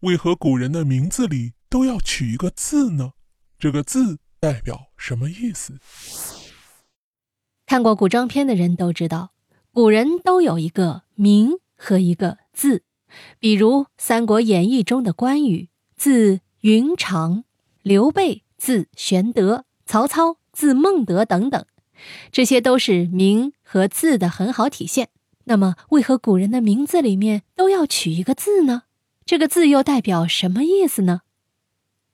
为何古人的名字里都要取一个字呢？这个字代表什么意思？看过古装片的人都知道，古人都有一个名和一个字。比如《三国演义》中的关羽，字云长；刘备字玄德；曹操字孟德等等，这些都是名和字的很好体现。那么，为何古人的名字里面都要取一个字呢？这个字又代表什么意思呢？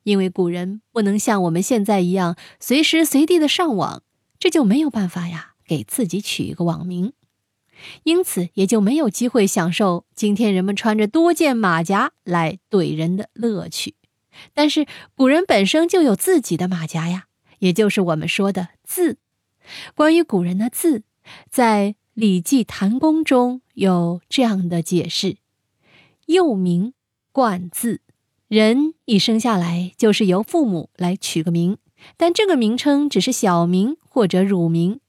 因为古人不能像我们现在一样随时随地的上网，这就没有办法呀，给自己取一个网名。因此，也就没有机会享受今天人们穿着多件马甲来怼人的乐趣。但是，古人本身就有自己的马甲呀，也就是我们说的字。关于古人的字，在《礼记·谈公》中有这样的解释：“又名冠字，人一生下来就是由父母来取个名，但这个名称只是小名或者乳名。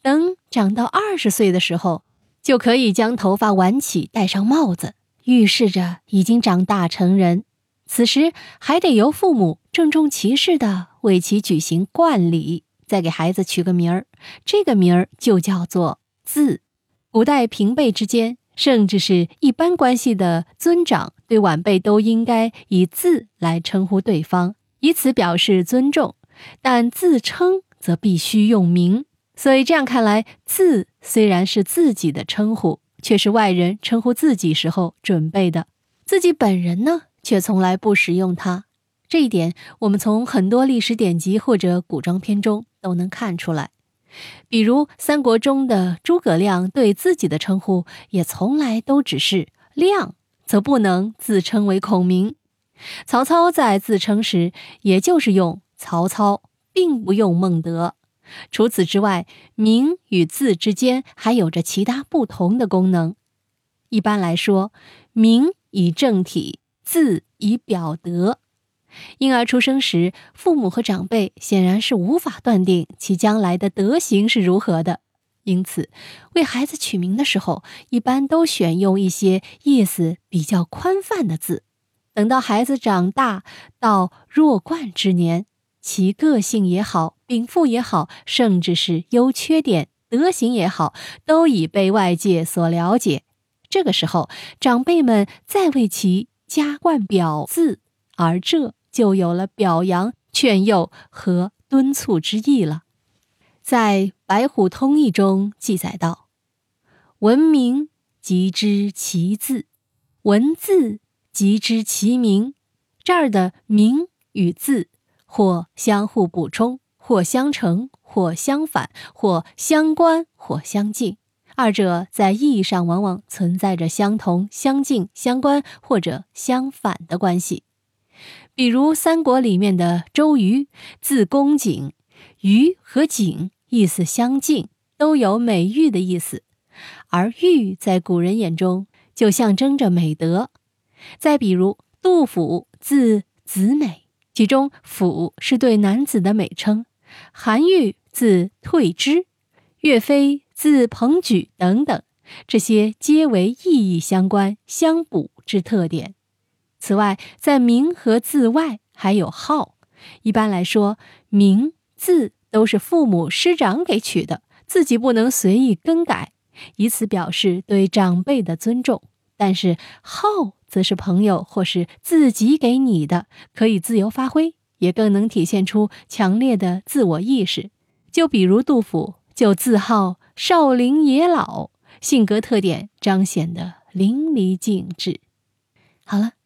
等长到二十岁的时候。”就可以将头发挽起，戴上帽子，预示着已经长大成人。此时还得由父母郑重其事地为其举行冠礼，再给孩子取个名儿。这个名儿就叫做字。古代平辈之间，甚至是一般关系的尊长，对晚辈都应该以字来称呼对方，以此表示尊重。但自称则必须用名。所以这样看来，字虽然是自己的称呼，却是外人称呼自己时候准备的，自己本人呢，却从来不使用它。这一点，我们从很多历史典籍或者古装片中都能看出来。比如三国中的诸葛亮对自己的称呼，也从来都只是“亮”，则不能自称为孔明。曹操在自称时，也就是用“曹操”，并不用“孟德”。除此之外，名与字之间还有着其他不同的功能。一般来说，名以正体，字以表德。婴儿出生时，父母和长辈显然是无法断定其将来的德行是如何的，因此，为孩子取名的时候，一般都选用一些意思比较宽泛的字。等到孩子长大到弱冠之年。其个性也好，禀赋也好，甚至是优缺点、德行也好，都已被外界所了解。这个时候，长辈们再为其加冠表字，而这就有了表扬、劝诱和敦促之意了。在《白虎通义》中记载道：“闻名即知其字，闻字即知其名。”这儿的名与字。或相互补充，或相成，或相反，或相关，或相近。二者在意义上往往存在着相同、相近、相关或者相反的关系。比如三国里面的周瑜，字公瑾，瑜和瑾意思相近，都有美玉的意思，而玉在古人眼中就象征着美德。再比如杜甫，字子美。其中“甫”是对男子的美称，韩愈字退之，岳飞字鹏举等等，这些皆为意义相关、相补之特点。此外，在名和字外，还有号。一般来说，名字都是父母师长给取的，自己不能随意更改，以此表示对长辈的尊重。但是号。则是朋友或是自己给你的，可以自由发挥，也更能体现出强烈的自我意识。就比如杜甫就自号少陵野老，性格特点彰显的淋漓尽致。好了，